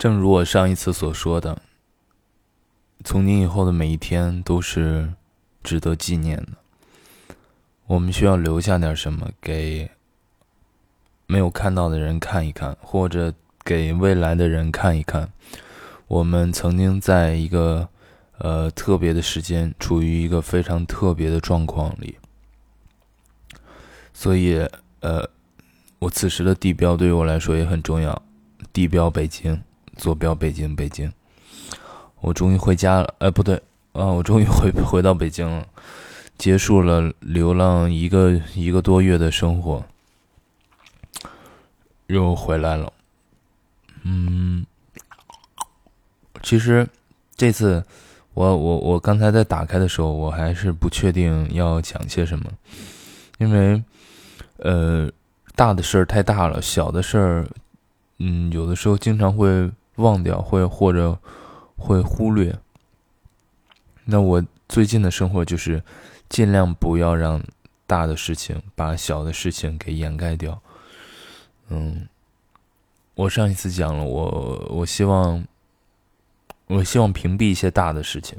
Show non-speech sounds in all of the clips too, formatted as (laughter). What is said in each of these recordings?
正如我上一次所说的，从今以后的每一天都是值得纪念的。我们需要留下点什么给没有看到的人看一看，或者给未来的人看一看。我们曾经在一个呃特别的时间，处于一个非常特别的状况里，所以呃，我此时的地标对于我来说也很重要。地标北京，坐标北京，北京。我终于回家了，哎，不对啊，我终于回 (laughs) 回到北京了，结束了流浪一个一个多月的生活，又回来了。嗯。其实，这次我我我刚才在打开的时候，我还是不确定要讲些什么，因为，呃，大的事儿太大了，小的事儿，嗯，有的时候经常会忘掉，会或者会忽略。那我最近的生活就是尽量不要让大的事情把小的事情给掩盖掉。嗯，我上一次讲了，我我希望。我希望屏蔽一些大的事情，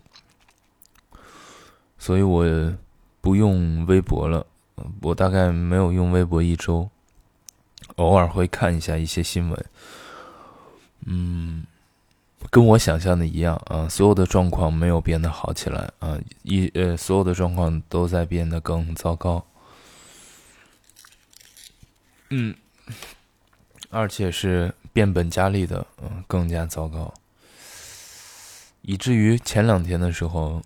所以我不用微博了。我大概没有用微博一周，偶尔会看一下一些新闻。嗯，跟我想象的一样啊，所有的状况没有变得好起来啊，一呃，所有的状况都在变得更糟糕。嗯，而且是变本加厉的，嗯，更加糟糕。以至于前两天的时候，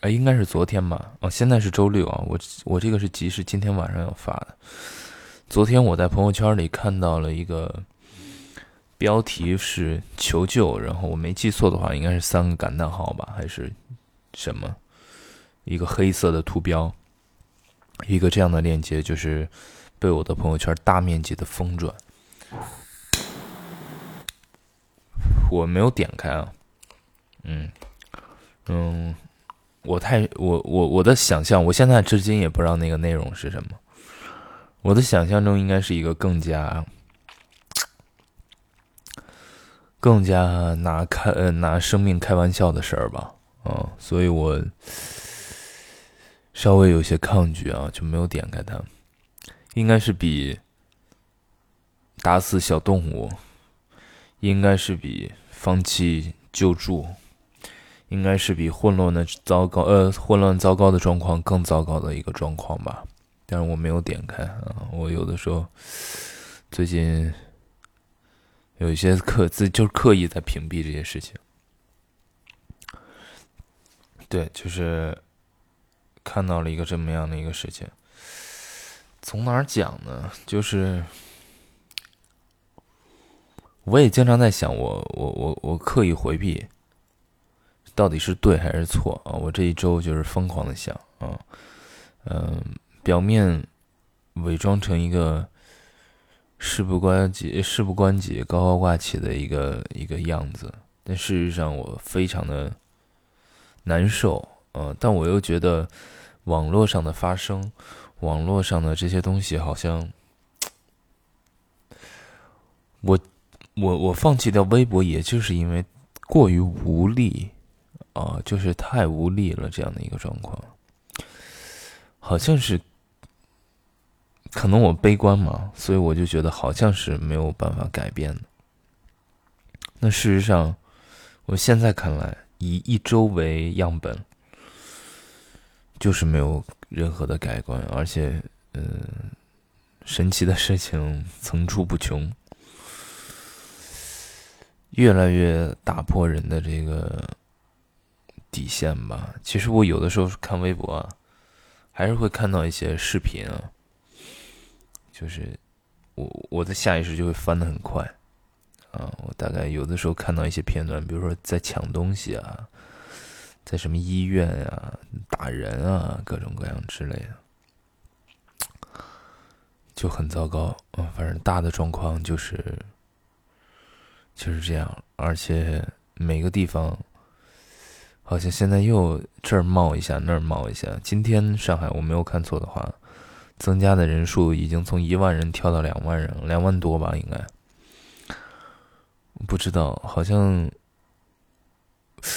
哎，应该是昨天吧？哦，现在是周六啊。我我这个是集市，今天晚上要发的。昨天我在朋友圈里看到了一个标题是“求救”，然后我没记错的话，应该是三个感叹号吧，还是什么？一个黑色的图标，一个这样的链接，就是被我的朋友圈大面积的疯转。我没有点开啊。嗯，嗯，我太我我我的想象，我现在至今也不知道那个内容是什么。我的想象中应该是一个更加更加拿开呃拿生命开玩笑的事儿吧，嗯，所以我稍微有些抗拒啊，就没有点开它。应该是比打死小动物，应该是比放弃救助。应该是比混乱的糟糕，呃，混乱糟糕的状况更糟糕的一个状况吧。但是我没有点开啊，我有的时候最近有一些刻自就是刻意在屏蔽这些事情。对，就是看到了一个这么样的一个事情。从哪儿讲呢？就是我也经常在想，我我我我刻意回避。到底是对还是错啊？我这一周就是疯狂的想啊，嗯，表面伪装成一个事不关己、事不关己、高高挂起的一个一个样子，但事实上我非常的难受啊。但我又觉得网络上的发生，网络上的这些东西，好像我我我放弃掉微博，也就是因为过于无力。啊，就是太无力了，这样的一个状况，好像是，可能我悲观嘛，所以我就觉得好像是没有办法改变的。那事实上，我现在看来，以一周为样本，就是没有任何的改观，而且，嗯，神奇的事情层出不穷，越来越打破人的这个。底线吧。其实我有的时候看微博啊，还是会看到一些视频啊，就是我我的下意识就会翻的很快啊。我大概有的时候看到一些片段，比如说在抢东西啊，在什么医院啊打人啊，各种各样之类的，就很糟糕啊。反正大的状况就是就是这样，而且每个地方。好像现在又这儿冒一下，那儿冒一下。今天上海我没有看错的话，增加的人数已经从一万人跳到两万人，两万多吧，应该。不知道，好像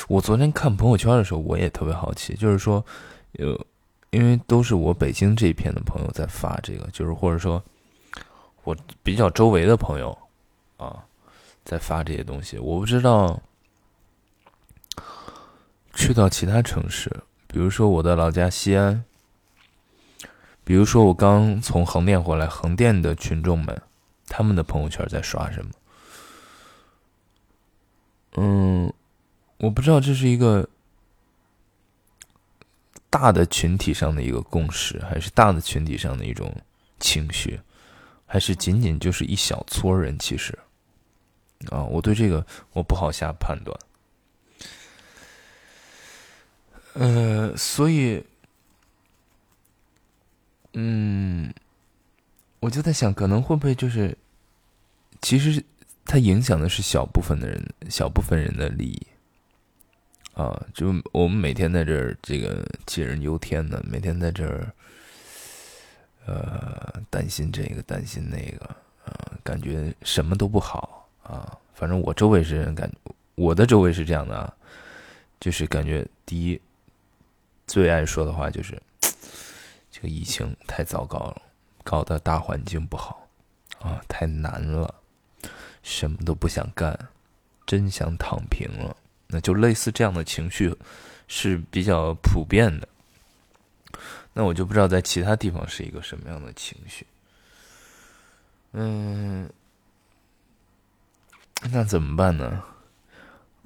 我昨天看朋友圈的时候，我也特别好奇，就是说，有因为都是我北京这一片的朋友在发这个，就是或者说，我比较周围的朋友啊，在发这些东西，我不知道去到其他城市，比如说我的老家西安，比如说我刚从横店回来，横店的群众们，他们的朋友圈在刷什么？嗯，我不知道这是一个大的群体上的一个共识，还是大的群体上的一种情绪，还是仅仅就是一小撮人？其实，啊，我对这个我不好下判断。呃，所以，嗯，我就在想，可能会不会就是，其实。它影响的是小部分的人，小部分人的利益，啊，就我们每天在这儿这个杞人忧天的，每天在这儿，呃，担心这个担心那个，啊，感觉什么都不好啊。反正我周围是人感，我的周围是这样的啊，就是感觉第一，最爱说的话就是，这个疫情太糟糕了，搞得大环境不好，啊，太难了。什么都不想干，真想躺平了。那就类似这样的情绪是比较普遍的。那我就不知道在其他地方是一个什么样的情绪。嗯，那怎么办呢？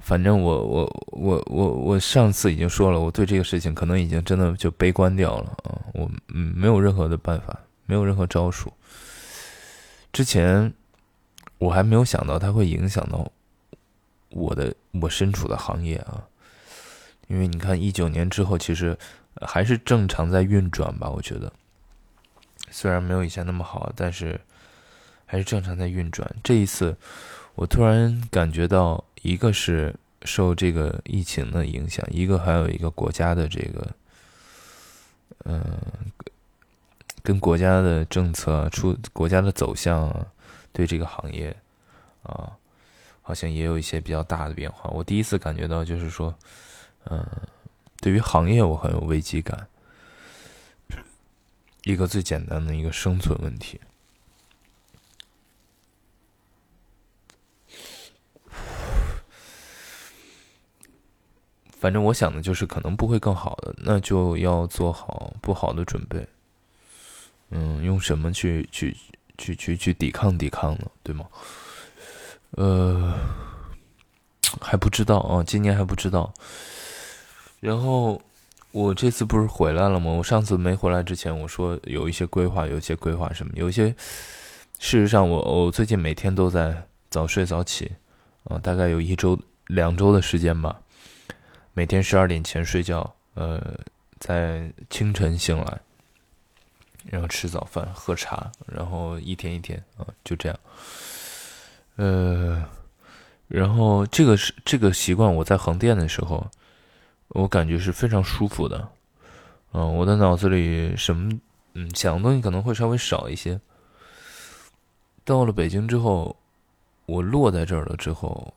反正我我我我我上次已经说了，我对这个事情可能已经真的就悲观掉了啊。我嗯没有任何的办法，没有任何招数。之前。我还没有想到它会影响到我的我身处的行业啊，因为你看一九年之后，其实还是正常在运转吧。我觉得虽然没有以前那么好，但是还是正常在运转。这一次，我突然感觉到，一个是受这个疫情的影响，一个还有一个国家的这个，嗯，跟国家的政策出国家的走向。对这个行业，啊，好像也有一些比较大的变化。我第一次感觉到，就是说，嗯，对于行业我很有危机感。一个最简单的一个生存问题。反正我想的就是，可能不会更好的，那就要做好不好的准备。嗯，用什么去去？去去去抵抗抵抗呢，对吗？呃，还不知道啊，今年还不知道。然后我这次不是回来了吗？我上次没回来之前，我说有一些规划，有一些规划什么，有一些。事实上，我我最近每天都在早睡早起，啊，大概有一周两周的时间吧，每天十二点前睡觉，呃，在清晨醒来。然后吃早饭，喝茶，然后一天一天啊，就这样。呃，然后这个是这个习惯，我在横店的时候，我感觉是非常舒服的。嗯，我的脑子里什么嗯想的东西可能会稍微少一些。到了北京之后，我落在这儿了之后，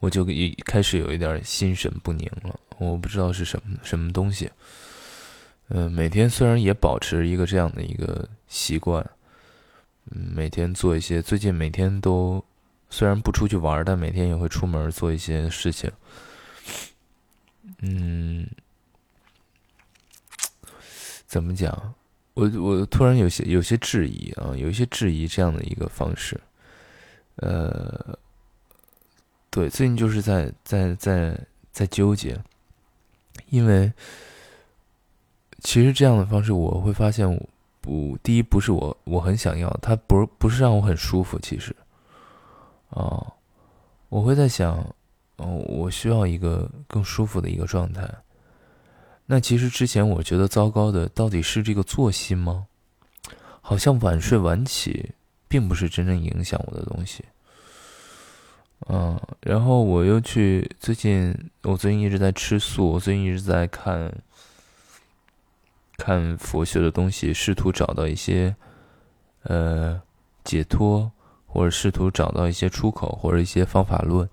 我就一开始有一点心神不宁了。我不知道是什么什么东西。嗯，每天虽然也保持一个这样的一个习惯，嗯，每天做一些，最近每天都虽然不出去玩，但每天也会出门做一些事情。嗯，怎么讲？我我突然有些有些质疑啊，有一些质疑这样的一个方式。呃，对，最近就是在在在在纠结，因为。其实这样的方式，我会发现，不，第一不是我我很想要，它不不是让我很舒服。其实，啊，我会在想，哦，我需要一个更舒服的一个状态。那其实之前我觉得糟糕的，到底是这个作息吗？好像晚睡晚起，并不是真正影响我的东西。嗯，然后我又去最近，我最近一直在吃素，我最近一直在看。看佛学的东西，试图找到一些，呃，解脱或者试图找到一些出口或者一些方法论，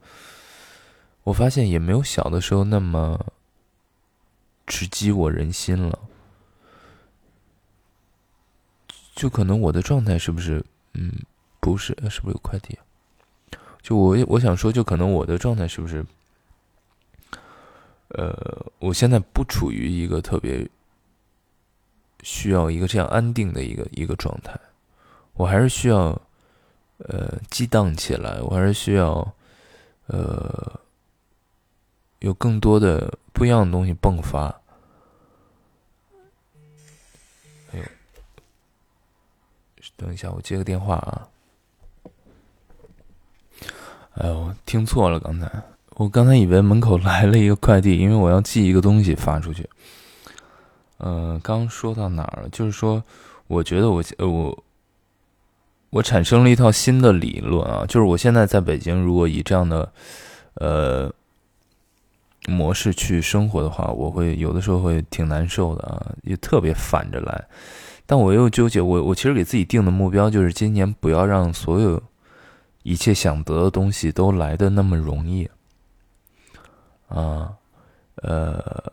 我发现也没有小的时候那么直击我人心了。就可能我的状态是不是，嗯，不是，是不是有快递？就我我想说，就可能我的状态是不是，呃，我现在不处于一个特别需要一个这样安定的一个一个状态，我还是需要，呃，激荡起来，我还是需要，呃，有更多的不一样的东西迸发。等一下，我接个电话啊！哎呦，听错了，刚才我刚才以为门口来了一个快递，因为我要寄一个东西发出去。嗯，刚说到哪儿了？就是说，我觉得我我我产生了一套新的理论啊，就是我现在在北京，如果以这样的呃模式去生活的话，我会有的时候会挺难受的啊，也特别反着来。但我又纠结，我我其实给自己定的目标就是今年不要让所有一切想得的东西都来的那么容易，啊，呃，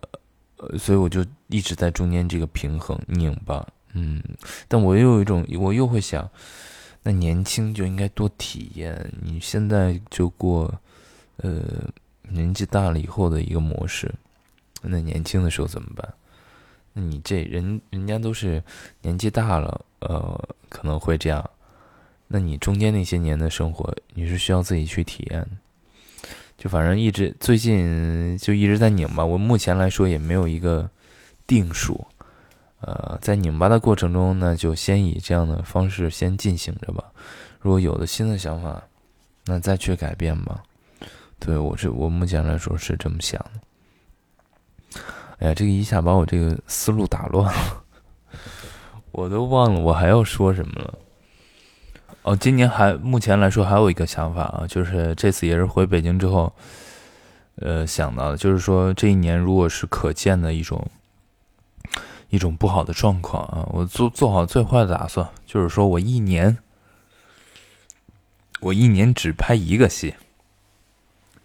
所以我就一直在中间这个平衡拧巴，嗯，但我又有一种，我又会想，那年轻就应该多体验，你现在就过，呃，年纪大了以后的一个模式，那年轻的时候怎么办？那你这人人家都是年纪大了，呃，可能会这样。那你中间那些年的生活，你是需要自己去体验。就反正一直最近就一直在拧巴，我目前来说也没有一个定数。呃，在拧巴的过程中呢，就先以这样的方式先进行着吧。如果有了新的想法，那再去改变吧。对我是我目前来说是这么想的。哎呀，这个一下把我这个思路打乱了，(laughs) 我都忘了我还要说什么了。哦，今年还目前来说还有一个想法啊，就是这次也是回北京之后，呃，想到的，就是说这一年如果是可见的一种一种不好的状况啊，我做做好最坏的打算，就是说我一年我一年只拍一个戏，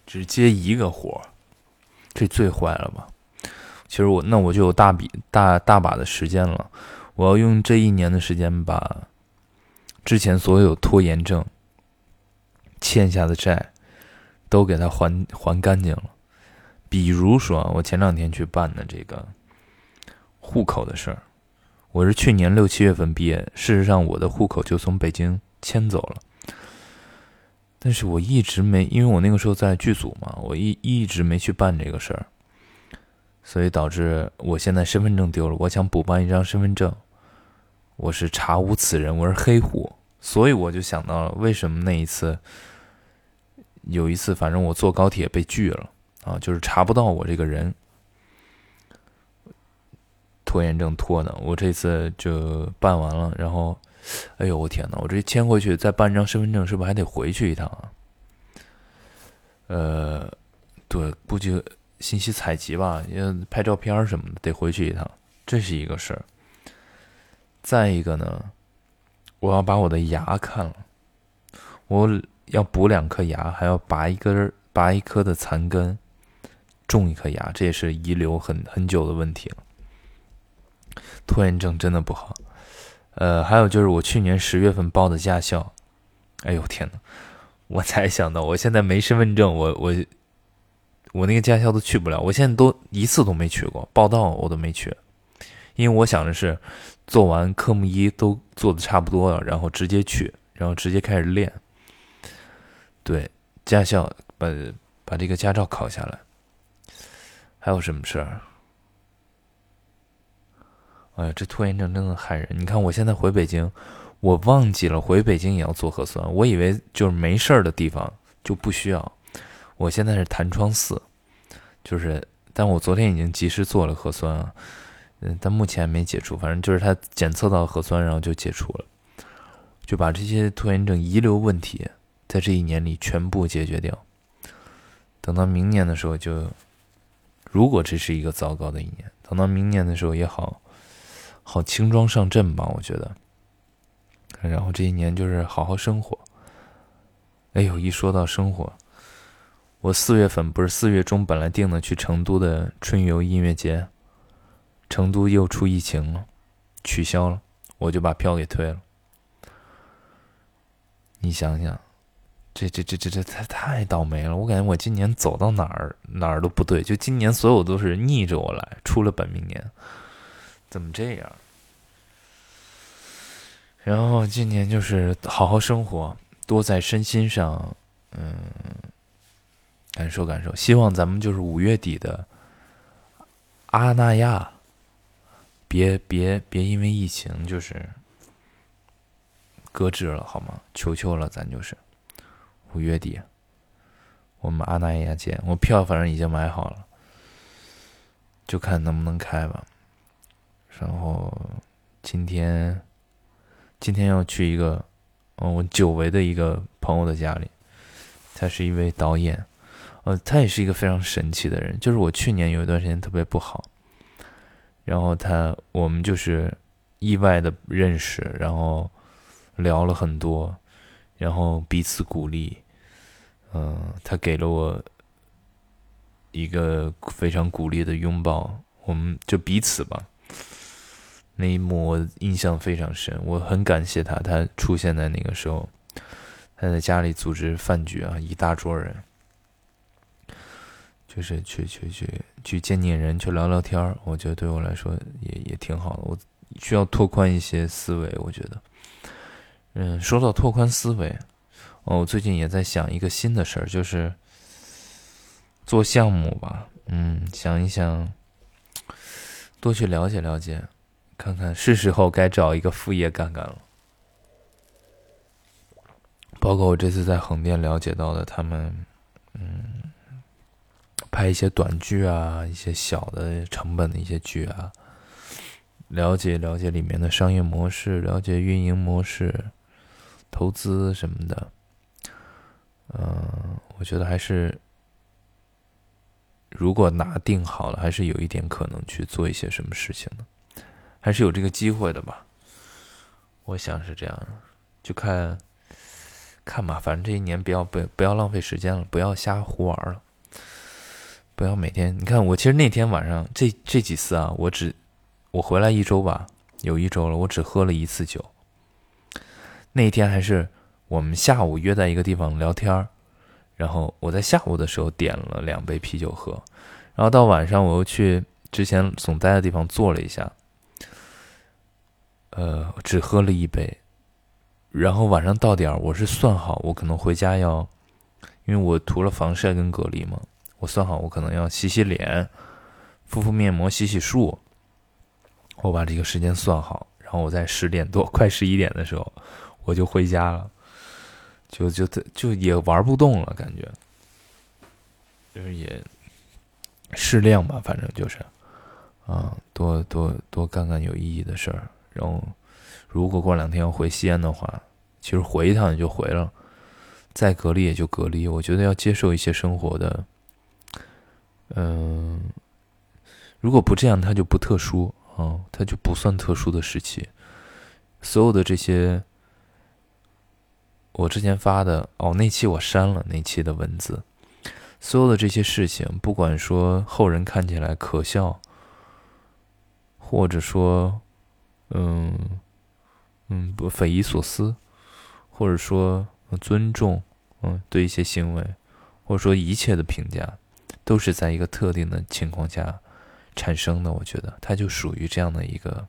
只接一个活儿这最坏了吧？其实我那我就有大笔大大把的时间了，我要用这一年的时间把之前所有拖延症欠下的债都给他还还干净了。比如说，我前两天去办的这个户口的事儿，我是去年六七月份毕业，事实上我的户口就从北京迁走了，但是我一直没，因为我那个时候在剧组嘛，我一一直没去办这个事儿。所以导致我现在身份证丢了，我想补办一张身份证，我是查无此人，我是黑户，所以我就想到了为什么那一次，有一次反正我坐高铁被拒了啊，就是查不到我这个人，拖延症拖的，我这次就办完了，然后，哎呦我天呐，我这迁回去再办张身份证，是不是还得回去一趟啊？呃，对，估计。信息采集吧，要拍照片什么的，得回去一趟，这是一个事儿。再一个呢，我要把我的牙看了，我要补两颗牙，还要拔一根拔一颗的残根，种一颗牙，这也是遗留很很久的问题了。拖延症真的不好。呃，还有就是我去年十月份报的驾校，哎呦天呐，我才想到，我现在没身份证，我我。我那个驾校都去不了，我现在都一次都没去过，报道我都没去，因为我想的是，做完科目一都做的差不多了，然后直接去，然后直接开始练。对，驾校把把这个驾照考下来。还有什么事儿？哎呀，这拖延症真的害人！你看我现在回北京，我忘记了回北京也要做核酸，我以为就是没事儿的地方就不需要。我现在是弹窗四，就是，但我昨天已经及时做了核酸啊，嗯，但目前没解除，反正就是他检测到核酸，然后就解除了，就把这些拖延症遗留问题在这一年里全部解决掉。等到明年的时候，就如果这是一个糟糕的一年，等到明年的时候也好好轻装上阵吧，我觉得。然后这一年就是好好生活，哎呦，一说到生活，我四月份不是四月中本来定的去成都的春游音乐节，成都又出疫情了，取消了，我就把票给退了。你想想，这这这这这太太倒霉了！我感觉我今年走到哪儿哪儿都不对，就今年所有都是逆着我来，出了本命年，怎么这样？然后今年就是好好生活，多在身心上，嗯，感受感受。希望咱们就是五月底的阿那亚，别别别因为疫情就是搁置了好吗？求求了，咱就是五月底，我们阿那亚见。我票反正已经买好了，就看能不能开吧。然后今天。今天要去一个，嗯，我久违的一个朋友的家里，他是一位导演，呃，他也是一个非常神奇的人。就是我去年有一段时间特别不好，然后他我们就是意外的认识，然后聊了很多，然后彼此鼓励，嗯，他给了我一个非常鼓励的拥抱，我们就彼此吧。那一幕我印象非常深，我很感谢他，他出现在那个时候，他在家里组织饭局啊，一大桌人，就是去去去去见见人，去聊聊天儿，我觉得对我来说也也挺好的。我需要拓宽一些思维，我觉得，嗯，说到拓宽思维，哦，我最近也在想一个新的事儿，就是做项目吧，嗯，想一想，多去了解了解。看看是时候该找一个副业干干了。包括我这次在横店了解到的，他们，拍一些短剧啊，一些小的成本的一些剧啊，了解了解里面的商业模式，了解运营模式，投资什么的。嗯，我觉得还是如果拿定好了，还是有一点可能去做一些什么事情的。还是有这个机会的吧，我想是这样，就看看吧。反正这一年不要不不要浪费时间了，不要瞎胡玩了，不要每天。你看我其实那天晚上这这几次啊，我只我回来一周吧，有一周了，我只喝了一次酒。那天还是我们下午约在一个地方聊天然后我在下午的时候点了两杯啤酒喝，然后到晚上我又去之前总待的地方坐了一下。呃，只喝了一杯，然后晚上到点儿，我是算好，我可能回家要，因为我涂了防晒跟隔离嘛，我算好我可能要洗洗脸，敷敷面膜，洗洗漱，我把这个时间算好，然后我在十点多快十一点的时候，我就回家了，就就就也玩不动了，感觉，就是也适量吧，反正就是，啊，多多多干干有意义的事儿。然后，如果过两天要回西安的话，其实回一趟也就回了，再隔离也就隔离。我觉得要接受一些生活的，嗯，如果不这样，它就不特殊啊，它就不算特殊的时期。所有的这些，我之前发的哦，那期我删了那期的文字，所有的这些事情，不管说后人看起来可笑，或者说。嗯，嗯，不匪夷所思，或者说尊重，嗯，对一些行为，或者说一切的评价，都是在一个特定的情况下产生的。我觉得它就属于这样的一个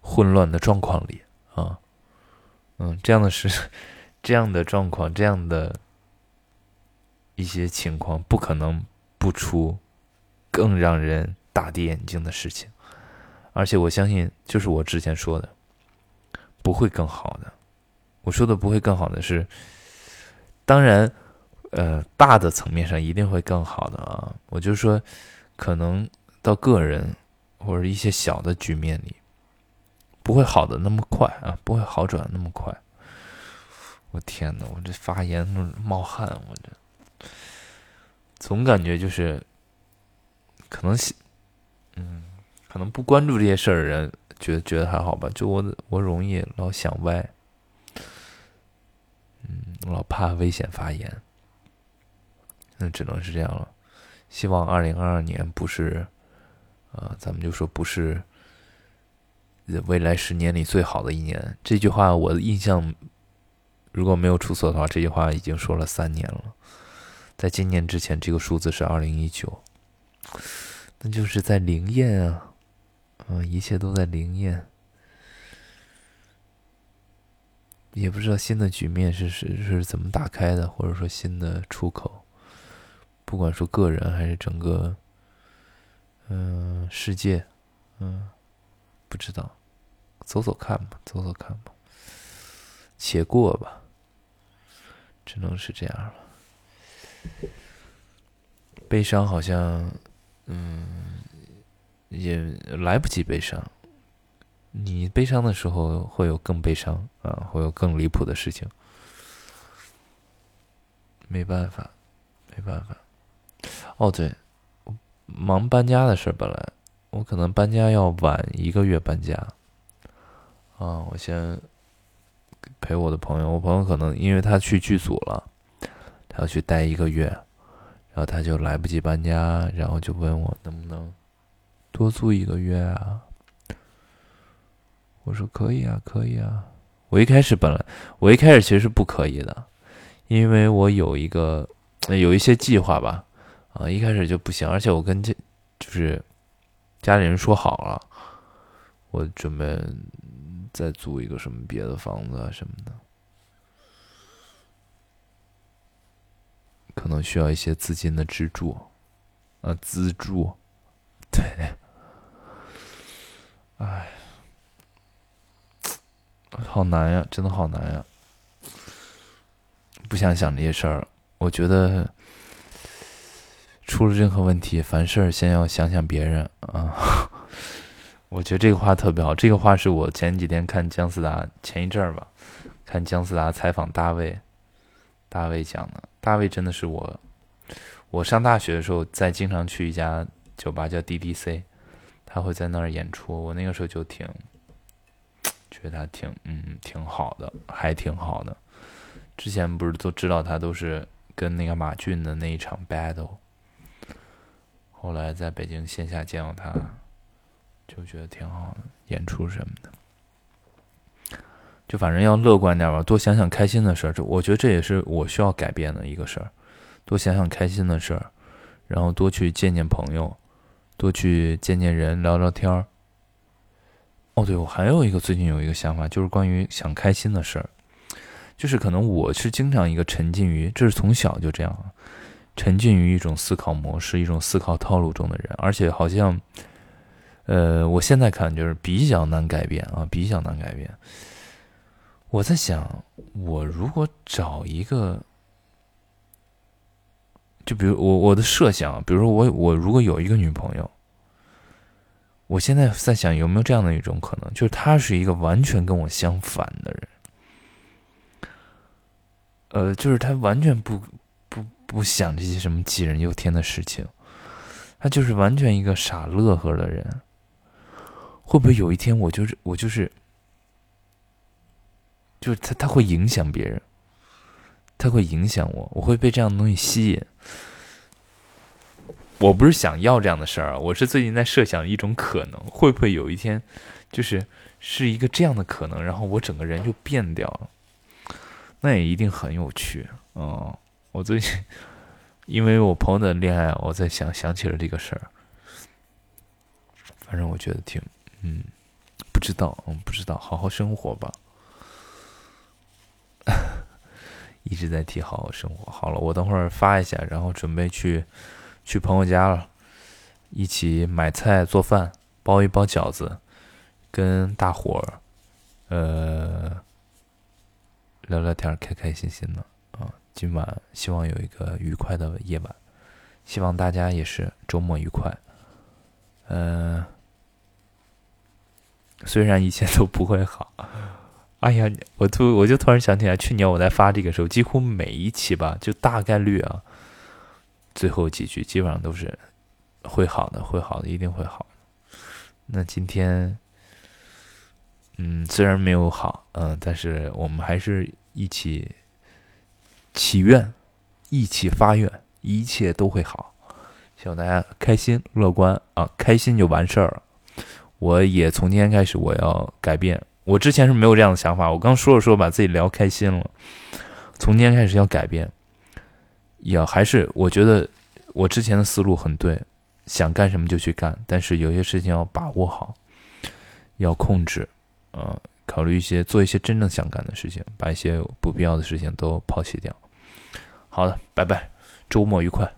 混乱的状况里啊，嗯，这样的是这样的状况，这样的一些情况，不可能不出更让人。大跌眼镜的事情，而且我相信，就是我之前说的，不会更好的。我说的不会更好的是，当然，呃，大的层面上一定会更好的啊。我就说，可能到个人或者一些小的局面里，不会好的那么快啊，不会好转那么快。我天哪，我这发言冒汗，我这总感觉就是可能。嗯，可能不关注这些事儿的人，觉得觉得还好吧。就我我容易老想歪，老怕危险发言，那只能是这样了。希望二零二二年不是，呃，咱们就说不是未来十年里最好的一年。这句话我的印象如果没有出错的话，这句话已经说了三年了。在今年之前，这个数字是二零一九，那就是在灵验啊，嗯，一切都在灵验。也不知道新的局面是是是怎么打开的，或者说新的出口，不管说个人还是整个，嗯，世界，嗯，不知道，走走看吧，走走看吧，且过吧，只能是这样了。悲伤好像，嗯，也来不及悲伤。你悲伤的时候，会有更悲伤啊，会有更离谱的事情。没办法，没办法。哦，对，忙搬家的事儿，本来我可能搬家要晚一个月搬家。啊，我先陪我的朋友，我朋友可能因为他去剧组了，他要去待一个月，然后他就来不及搬家，然后就问我能不能多租一个月啊。我说可以啊，可以啊。我一开始本来，我一开始其实是不可以的，因为我有一个有一些计划吧，啊，一开始就不行。而且我跟这就是家里人说好了，我准备再租一个什么别的房子啊什么的，可能需要一些资金的资助，啊，资助，对，哎。好难呀，真的好难呀！不想想这些事儿，我觉得出了任何问题，凡事先要想想别人啊。(laughs) 我觉得这个话特别好，这个话是我前几天看姜思达前一阵儿吧，看姜思达采访大卫，大卫讲的。大卫真的是我，我上大学的时候在经常去一家酒吧叫 DDC，他会在那儿演出，我那个时候就挺。觉得他挺嗯挺好的，还挺好的。之前不是都知道他都是跟那个马俊的那一场 battle，后来在北京线下见到他，就觉得挺好的，演出什么的。就反正要乐观点吧，多想想开心的事儿。这我觉得这也是我需要改变的一个事儿，多想想开心的事儿，然后多去见见朋友，多去见见人，聊聊天儿。哦，对，我还有一个最近有一个想法，就是关于想开心的事儿，就是可能我是经常一个沉浸于，这是从小就这样，沉浸于一种思考模式、一种思考套路中的人，而且好像，呃，我现在看就是比较难改变啊，比较难改变。我在想，我如果找一个，就比如我我的设想，比如说我我如果有一个女朋友。我现在在想，有没有这样的一种可能，就是他是一个完全跟我相反的人，呃，就是他完全不不不想这些什么杞人忧天的事情，他就是完全一个傻乐呵的人。会不会有一天，我就是我就是，就是他他会影响别人，他会影响我，我会被这样的东西吸引。我不是想要这样的事儿，我是最近在设想一种可能，会不会有一天，就是是一个这样的可能，然后我整个人就变掉了，那也一定很有趣哦。我最近因为我朋友的恋爱，我在想想起了这个事儿，反正我觉得挺，嗯，不知道，嗯，不知道，好好生活吧，(laughs) 一直在提好好生活。好了，我等会儿发一下，然后准备去。去朋友家了，一起买菜做饭，包一包饺子，跟大伙儿，呃，聊聊天，开开心心的啊！今晚希望有一个愉快的夜晚，希望大家也是周末愉快。嗯，虽然一切都不会好，哎呀，我突我就突然想起来，去年我在发这个时候，几乎每一期吧，就大概率啊。最后几句基本上都是会好的，会好的，一定会好。那今天，嗯，虽然没有好，嗯，但是我们还是一起祈愿，一起发愿，一切都会好。希望大家开心乐观啊，开心就完事儿了。我也从今天开始，我要改变。我之前是没有这样的想法，我刚说着说把自己聊开心了。从今天开始要改变，也还是我觉得我之前的思路很对，想干什么就去干，但是有些事情要把握好，要控制，呃，考虑一些做一些真正想干的事情，把一些不必要的事情都抛弃掉。好的，拜拜，周末愉快。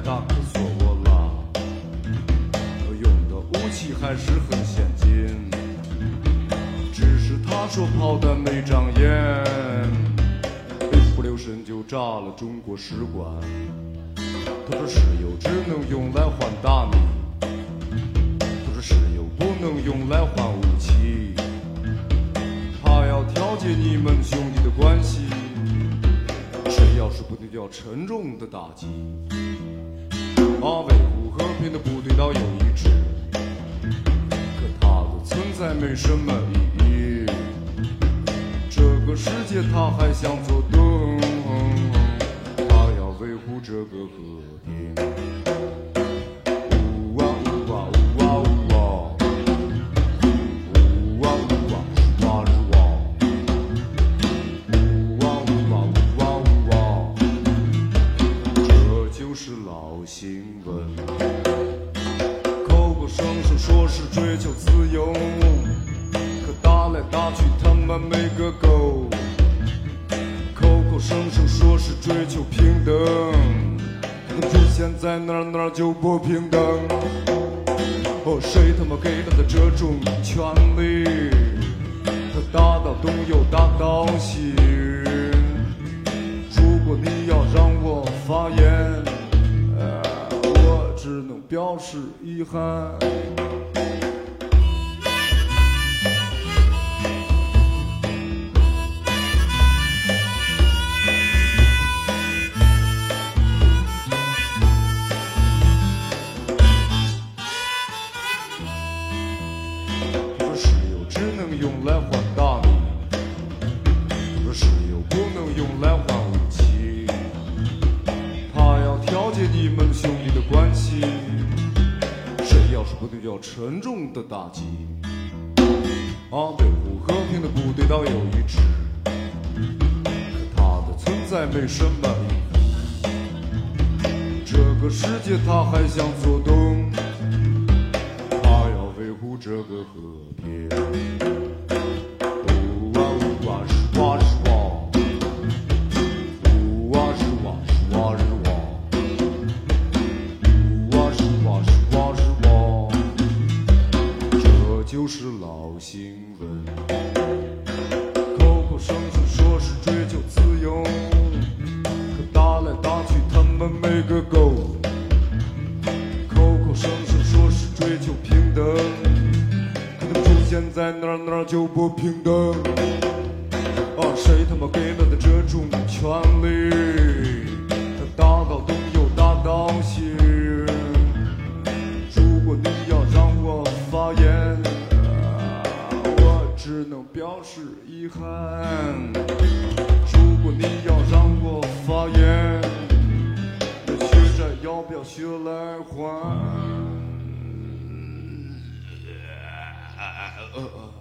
又在打科索沃啦，我用的武器还是很先进，只是他说炮弹没长眼，一不留神就炸了中国使馆。他说石油只能用来换大米。他说石油不能用来换武器，他要调节你们兄弟的关系。谁要是不对掉沉重的打击，他，维护和平的部队倒有一支，可他的存在没什么意义。这个世界他还想做东，他要维护这个和平。等，可出现在哪儿哪儿就不平等。哦，谁他妈给他的这种权利？他打到东又打到西。如果你要让我发言，呃，我只能表示遗憾。沉重的打击，啊，维护和平的部队倒有一支，可它的存在没什么意义。这个世界他还想做现在哪哪就不平等。啊，谁他妈给了他这种权利？他打到东又打到西。如果你要让我发言，我只能表示遗憾。如果你要让我发言，那学债要不要学来还？呃呃